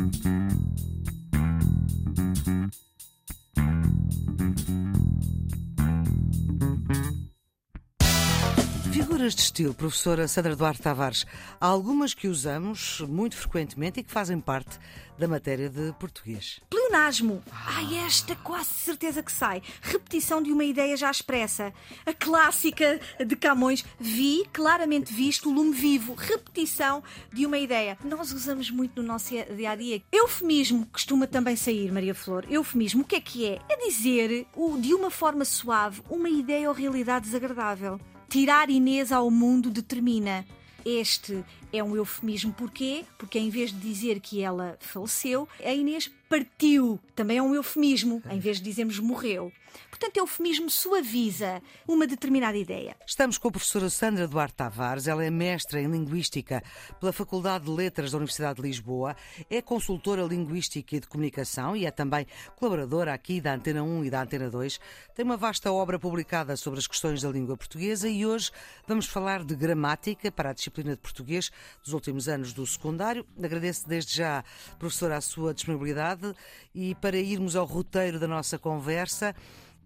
Thank you. Figuras de estilo, professora Sandra Duarte Tavares, há algumas que usamos muito frequentemente e que fazem parte da matéria de português. Pleonasmo. Ai, esta quase certeza que sai. Repetição de uma ideia já expressa. A clássica de Camões. Vi, claramente visto, lume vivo. Repetição de uma ideia. Nós usamos muito no nosso dia a dia. Eufemismo costuma também sair, Maria Flor. Eufemismo, o que é que é? É dizer, de uma forma suave, uma ideia ou realidade desagradável. Tirar Inês ao mundo determina. Este é um eufemismo. Porquê? Porque em vez de dizer que ela faleceu, a Inês partiu. Também é um eufemismo, em vez de dizermos morreu. Portanto, eufemismo suaviza uma determinada ideia. Estamos com a professora Sandra Duarte Tavares. Ela é mestra em Linguística pela Faculdade de Letras da Universidade de Lisboa, é consultora linguística e de comunicação e é também colaboradora aqui da Antena 1 e da Antena 2. Tem uma vasta obra publicada sobre as questões da língua portuguesa e hoje vamos falar de gramática para a disciplina de português dos últimos anos do secundário. Agradeço desde já, professora, a sua disponibilidade e para irmos ao roteiro da nossa conversa.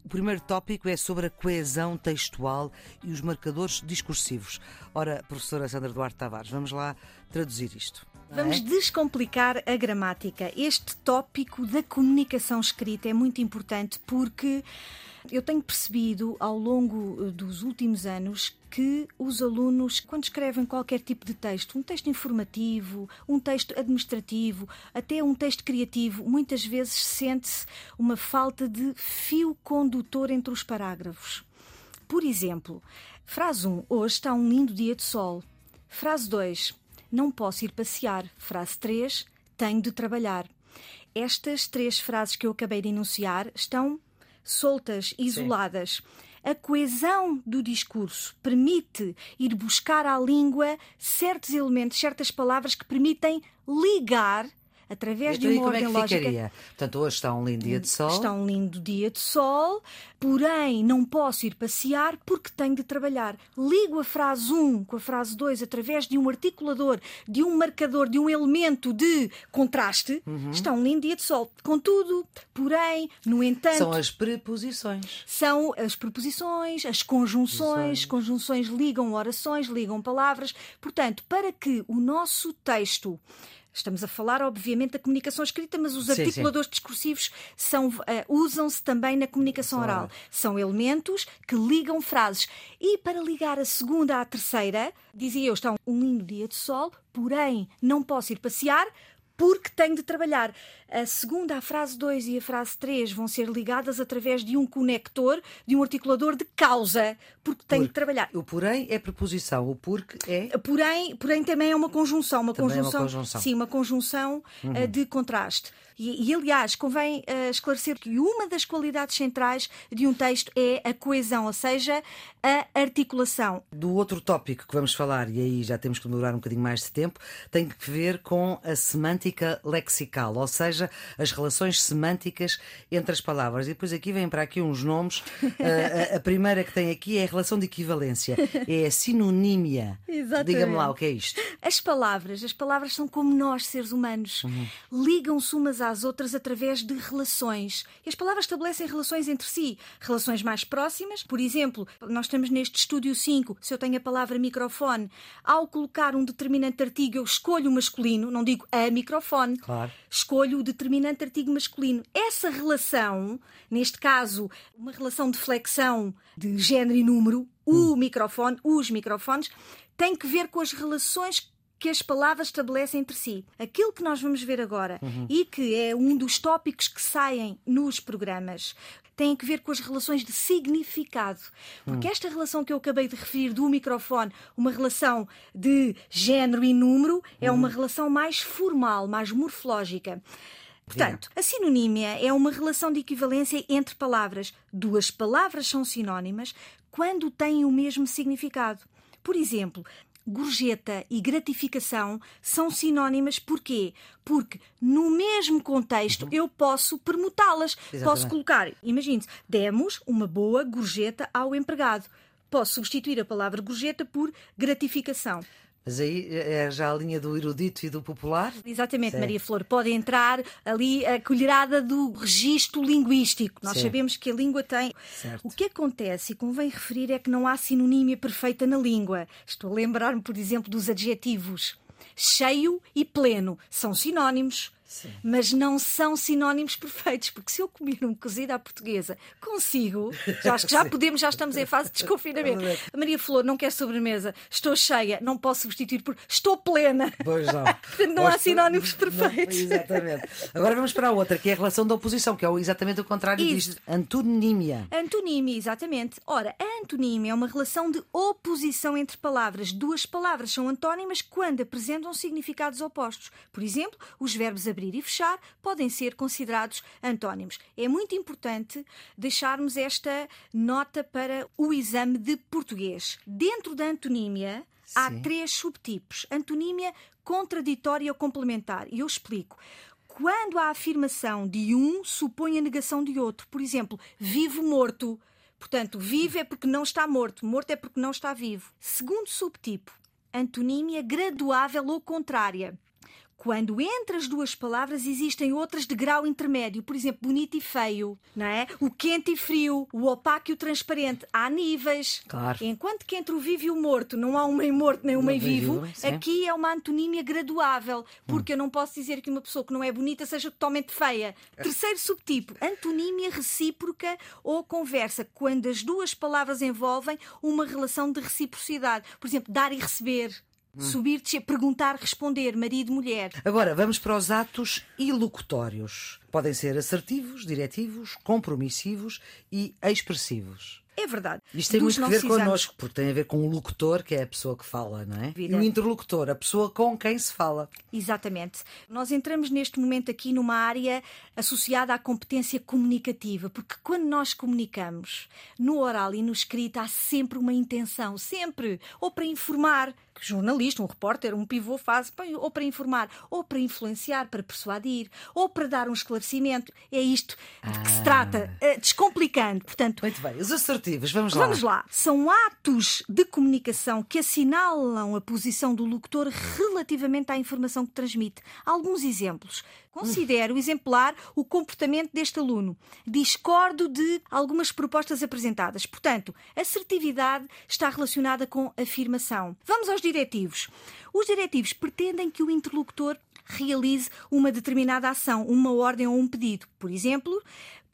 O primeiro tópico é sobre a coesão textual e os marcadores discursivos. Ora, professora Sandra Duarte Tavares, vamos lá traduzir isto. Vamos descomplicar a gramática. Este tópico da comunicação escrita é muito importante porque eu tenho percebido ao longo eh, dos últimos anos que os alunos, quando escrevem qualquer tipo de texto, um texto informativo, um texto administrativo, até um texto criativo, muitas vezes sente-se uma falta de fio condutor entre os parágrafos. Por exemplo, frase 1: Hoje está um lindo dia de sol. Frase 2: Não posso ir passear. Frase 3: Tenho de trabalhar. Estas três frases que eu acabei de enunciar estão soltas, isoladas. Sim. A coesão do discurso permite ir buscar à língua certos elementos, certas palavras que permitem ligar através de uma ordem é lógica. Ficaria? Portanto, hoje está um lindo dia de sol. Está um lindo dia de sol, porém não posso ir passear porque tenho de trabalhar. Ligo a frase 1 com a frase 2 através de um articulador, de um marcador, de um elemento de contraste. Uhum. Está um lindo dia de sol. Contudo, porém, no entanto. São as preposições. São as preposições, as conjunções. Conjunções ligam orações, ligam palavras. Portanto, para que o nosso texto Estamos a falar, obviamente, da comunicação escrita, mas os sim, articuladores sim. discursivos uh, usam-se também na comunicação oral. São elementos que ligam frases. E para ligar a segunda à terceira, dizia eu, está um lindo dia de sol, porém não posso ir passear porque tenho de trabalhar. A segunda, a frase 2 e a frase 3 vão ser ligadas através de um conector, de um articulador de causa, porque tenho porque. de trabalhar. O porém é preposição, o porque é. Porém, porém também é uma conjunção, uma conjunção, é uma conjunção. Sim, uma conjunção uhum. uh, de contraste. E, e aliás, convém uh, esclarecer que uma das qualidades centrais de um texto é a coesão, ou seja, a articulação. Do outro tópico que vamos falar, e aí já temos que demorar um bocadinho mais de tempo, tem que ver com a semântica lexical, ou seja, as relações semânticas entre as palavras. E depois aqui vem para aqui uns nomes. Uh, a, a, primeira que tem aqui é a relação de equivalência, é a sinonímia. Exatamente. Diga-me lá o que é isto. As palavras, as palavras são como nós, seres humanos. Uhum. Ligam-se umas às outras através de relações. E as palavras estabelecem relações entre si. Relações mais próximas, por exemplo, nós estamos neste estúdio 5, se eu tenho a palavra microfone, ao colocar um determinante artigo, eu escolho o masculino, não digo a microfone. Claro. Escolho o determinante artigo masculino. Essa relação, neste caso, uma relação de flexão de género e número, o hum. microfone, os microfones, tem que ver com as relações que as palavras estabelecem entre si. Aquilo que nós vamos ver agora uhum. e que é um dos tópicos que saem nos programas tem a ver com as relações de significado. Porque hum. esta relação que eu acabei de referir do microfone, uma relação de género e número, é uma uhum. relação mais formal, mais morfológica. Portanto, a sinonímia é uma relação de equivalência entre palavras. Duas palavras são sinónimas quando têm o mesmo significado. Por exemplo, gorjeta e gratificação são sinónimas porquê? Porque no mesmo contexto uhum. eu posso permutá-las. Posso colocar, imagine-se, demos uma boa gorjeta ao empregado. Posso substituir a palavra gorjeta por gratificação. Mas aí é já a linha do erudito e do popular? Exatamente, Sim. Maria Flor. Pode entrar ali a colherada do registro linguístico. Nós Sim. sabemos que a língua tem. Certo. O que acontece, e convém referir, é que não há sinonímia perfeita na língua. Estou a lembrar-me, por exemplo, dos adjetivos cheio e pleno. São sinónimos. Sim. Mas não são sinónimos perfeitos, porque se eu comer um cozido à portuguesa, consigo. Já acho que já Sim. podemos, já estamos em fase de desconfinamento. A Maria Flor não quer sobremesa, estou cheia, não posso substituir por estou plena. Pois não. Portanto, não há sinónimos não- perfeitos. exatamente. Agora vamos para a outra, que é a relação da oposição, que é exatamente o contrário Isso. disto. Antonímia. Antonímia, exatamente. Ora, a antonímia é uma relação de oposição entre palavras. Duas palavras são antónimas quando apresentam significados opostos. Por exemplo, os verbos abrir e fechar podem ser considerados antónimos. É muito importante deixarmos esta nota para o exame de português. Dentro da antonímia há Sim. três subtipos: antonímia contraditória ou complementar. E eu explico. Quando a afirmação de um supõe a negação de outro, por exemplo, vivo morto. Portanto, vivo é porque não está morto, morto é porque não está vivo. Segundo subtipo, antonímia graduável ou contrária. Quando entre as duas palavras existem outras de grau intermédio, por exemplo, bonito e feio, não é? O quente e frio, o opaco e o transparente. Há níveis. Claro. Enquanto que entre o vivo e o morto não há um meio morto nem um meio meio vivo, vivo, aqui é uma antonímia graduável, porque eu não posso dizer que uma pessoa que não é bonita seja totalmente feia. Terceiro subtipo, antonímia recíproca ou conversa, quando as duas palavras envolvem uma relação de reciprocidade. Por exemplo, dar e receber. Subir, descer, perguntar, responder, marido, mulher. Agora vamos para os atos ilocutórios. Podem ser assertivos, diretivos, compromissivos e expressivos. É verdade. Isto tem Dos muito a ver connosco, porque tem a ver com o locutor, que é a pessoa que fala, não é? E Vida. o interlocutor, a pessoa com quem se fala. Exatamente. Nós entramos neste momento aqui numa área associada à competência comunicativa, porque quando nós comunicamos, no oral e no escrito, há sempre uma intenção, sempre, ou para informar, que jornalista, um repórter, um pivô faz, ou para informar, ou para influenciar, para persuadir, ou para dar um esclarecimento. É isto de que se trata, eh, descomplicando. Portanto, Muito bem, os assertivos, vamos lá. Vamos lá. São atos de comunicação que assinalam a posição do locutor relativamente à informação que transmite. Alguns exemplos. Considero exemplar o comportamento deste aluno. Discordo de algumas propostas apresentadas. Portanto, assertividade está relacionada com afirmação. Vamos aos diretivos. Os diretivos pretendem que o interlocutor realize uma determinada ação, uma ordem ou um pedido. Por exemplo,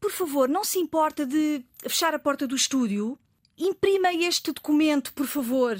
por favor, não se importa de fechar a porta do estúdio? Imprima este documento, por favor.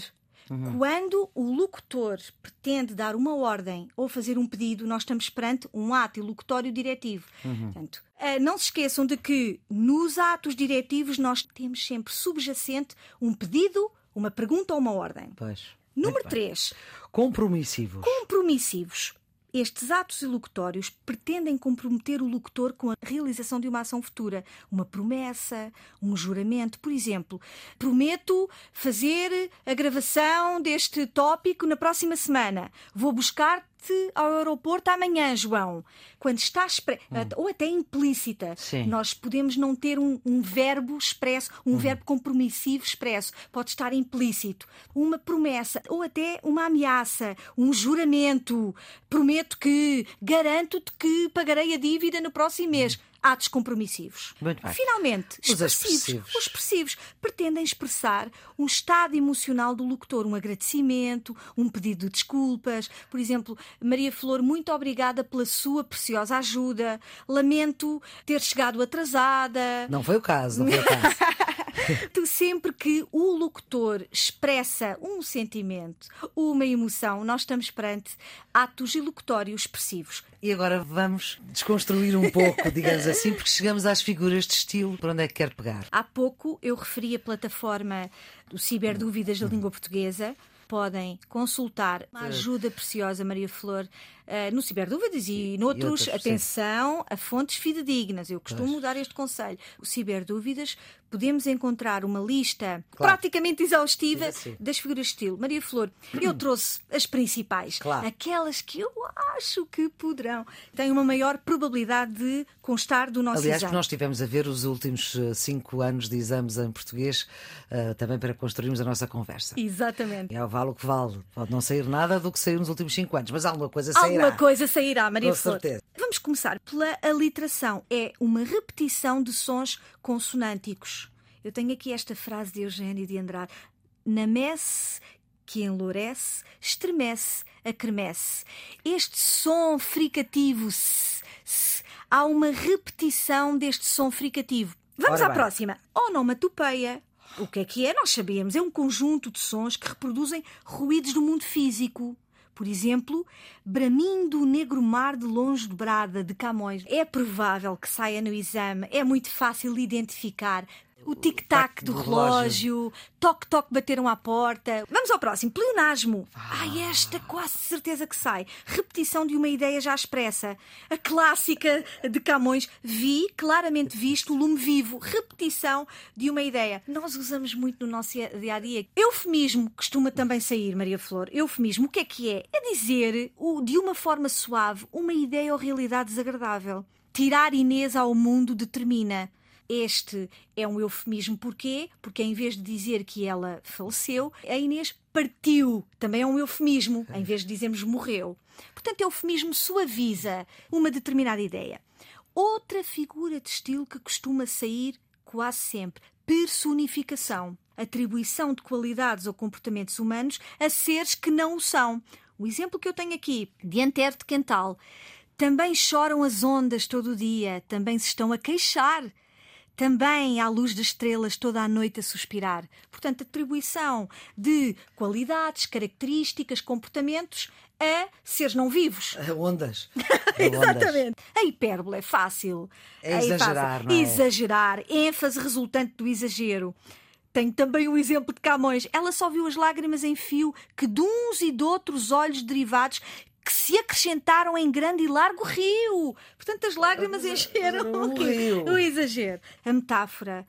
Quando o locutor pretende dar uma ordem ou fazer um pedido, nós estamos perante um ato ilocutório diretivo. Portanto, eh, não se esqueçam de que nos atos diretivos nós temos sempre subjacente um pedido, uma pergunta ou uma ordem. Pois. Número Muito bem. 3. Compromissivos. Compromissivos. Estes atos ilocutórios pretendem comprometer o locutor com a realização de uma ação futura, uma promessa, um juramento. Por exemplo, prometo fazer a gravação deste tópico na próxima semana. Vou buscar-te ao aeroporto amanhã, João. Quando está expre... ou até implícita, Sim. nós podemos não ter um, um verbo expresso, um verbo compromissivo expresso. Pode estar implícito. Uma promessa ou até uma ameaça, um juramento. Prometo que, garanto-te que pagarei a dívida no próximo mês. Atos compromissivos. Muito bem. Finalmente, Os expressivos. Os expressivos pretendem expressar um estado emocional do locutor, um agradecimento, um pedido de desculpas. Por exemplo, Maria Flor, muito obrigada pela sua preciosa ajuda. Lamento ter chegado atrasada. Não foi o caso, não foi o caso. Tu, sempre que o locutor expressa um sentimento, uma emoção, nós estamos perante atos ilocutórios expressivos. E agora vamos desconstruir um pouco, digamos assim, porque chegamos às figuras de estilo. Por onde é que quer pegar? Há pouco eu referi a plataforma do Ciberdúvidas da Língua Portuguesa. Podem consultar uma ajuda preciosa, Maria Flor, uh, no Ciberdúvidas e, e noutros, outros, atenção a fontes fidedignas. Eu costumo Pois. dar este conselho. O Ciberdúvidas podemos encontrar uma lista Claro. praticamente exaustiva assim. das figuras de estilo. Maria Flor, eu trouxe as principais, Claro. aquelas que eu acho que poderão, têm uma maior probabilidade de constar do nosso Aliás, exame. que nós estivemos a ver os últimos eh, cinco anos de exames em português, eh, também para construirmos a nossa conversa. Exatamente. É o vale o que vale. Pode não sair nada do que saiu nos últimos cinco anos, mas alguma coisa sairá. Alguma coisa sairá, Maria Com Flor. certeza. Vamos começar pela aliteração. É uma repetição de sons consonânticos. Eu tenho aqui esta frase de Eugênio de Andrade. Na messe que enlourece, estremece, acremece. Este som fricativo, s, s, há uma repetição deste som fricativo. Vamos Ora à bem. próxima. Onomatopeia. O que é que é? Nós sabemos. É um conjunto de sons que reproduzem ruídos do mundo físico. Por exemplo, bramindo o negro mar de longe de Brada, de Camões. É provável que saia no exame, é muito fácil de identificar. O tic-tac do do relógio, toque-toque bateram à porta. Vamos ao próximo, pleonasmo. Ai, esta quase certeza que sai. Repetição de uma ideia já expressa. A clássica de Camões, vi, claramente visto, lume vivo. Repetição de uma ideia. Nós usamos muito no nosso dia a dia. Eufemismo costuma também sair, Maria Flor. Eufemismo, o que é que é? É dizer de uma forma suave uma ideia ou realidade desagradável. Tirar Inês ao mundo determina. Este é um eufemismo. Porquê? Porque em vez de dizer que ela faleceu, a Inês partiu. Também é um eufemismo, em vez de dizermos morreu. Portanto, eufemismo suaviza uma determinada ideia. Outra figura de estilo que costuma sair quase sempre: personificação. Atribuição de qualidades ou comportamentos humanos a seres que não o são. O exemplo que eu tenho aqui, de Antero de Quental. Também choram as ondas todo o dia, também se estão a queixar. Também à luz das estrelas toda a noite a suspirar. Portanto, atribuição de qualidades, características, comportamentos a seres não vivos. Ondas. É ondas. Exatamente. A hipérbole é fácil. É Aí exagerar, não é? Exagerar. ênfase resultante do exagero. Tenho também o exemplo de Camões. Ela só viu as lágrimas em fio que de uns e de outros olhos derivados que se acrescentaram em grande e largo rio. Portanto, as lágrimas encheram o rio. O exagero. A metáfora.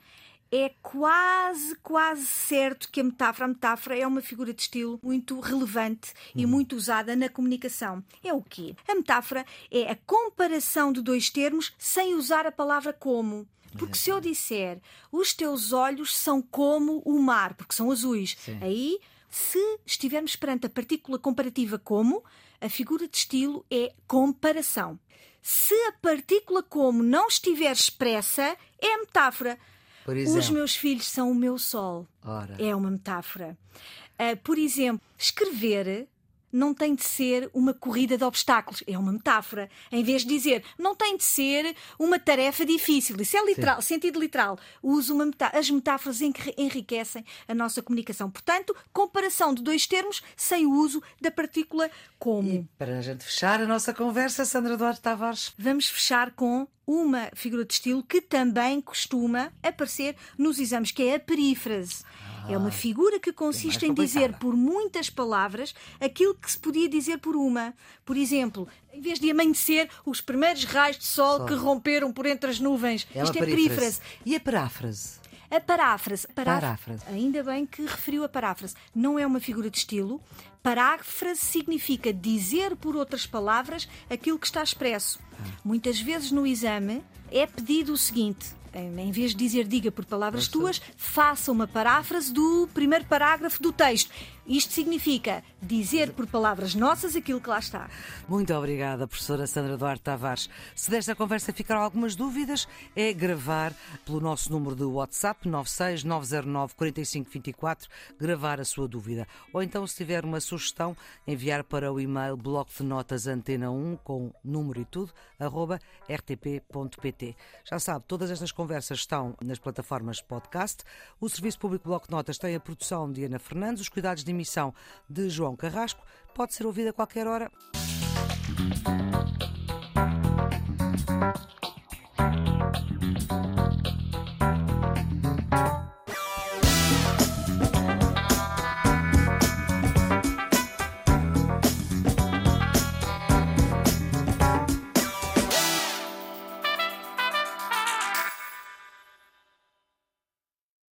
É quase, quase certo que a metáfora, a metáfora é uma figura de estilo muito relevante e muito usada na comunicação. É o quê? A metáfora é a comparação de dois termos sem usar a palavra como. Porque se eu disser os teus olhos são como o mar, porque são azuis, Sim. aí se estivermos perante a partícula comparativa como, a figura de estilo é comparação. Se a partícula como não estiver expressa, é a metáfora. Os meus filhos são o meu sol. Ora. É uma metáfora. Ah, por exemplo, escrever não tem de ser uma corrida de obstáculos. É uma metáfora. Em vez de dizer, não tem de ser uma tarefa difícil. Isso é literal, sentido literal. Uso uma metá As metáforas enri- enriquecem a nossa comunicação. Portanto, comparação de dois termos sem o uso da partícula como. E para a gente fechar a nossa conversa, Sandra Duarte Tavares. Vamos fechar com uma figura de estilo que também costuma aparecer nos exames, que é a perífrase. É uma figura que consiste Ah, mais em dizer por muitas palavras aquilo que se podia dizer por uma. Por exemplo, em vez de amanhecer, os primeiros raios de sol, Sol. que romperam por entre as nuvens. É Isto é perífrase. E a paráfrase? A paráfrase. Pará- Paráfrase. Ainda bem que referiu a paráfrase. Não é uma figura de estilo. Paráfrase significa dizer por outras palavras aquilo que está expresso. Muitas vezes no exame é pedido o seguinte. Em em vez de dizer diga por palavras tuas, faça uma paráfrase do primeiro parágrafo do texto. Isto significa dizer por palavras nossas aquilo que lá está. Muito obrigada, professora Sandra Duarte Tavares. Se desta conversa ficaram algumas dúvidas, é gravar pelo nosso número de WhatsApp 969094524, gravar a sua dúvida. Ou então, se tiver uma sugestão, enviar para o e-mail bloco de notas antena 1 com número e tudo, arroba rtp.pt. Já sabe, todas estas conversas estão nas plataformas podcast. O Serviço Público Bloco de Notas tem a produção de Ana Fernandes, os cuidados de emissão de João Carrasco pode ser ouvida a qualquer hora.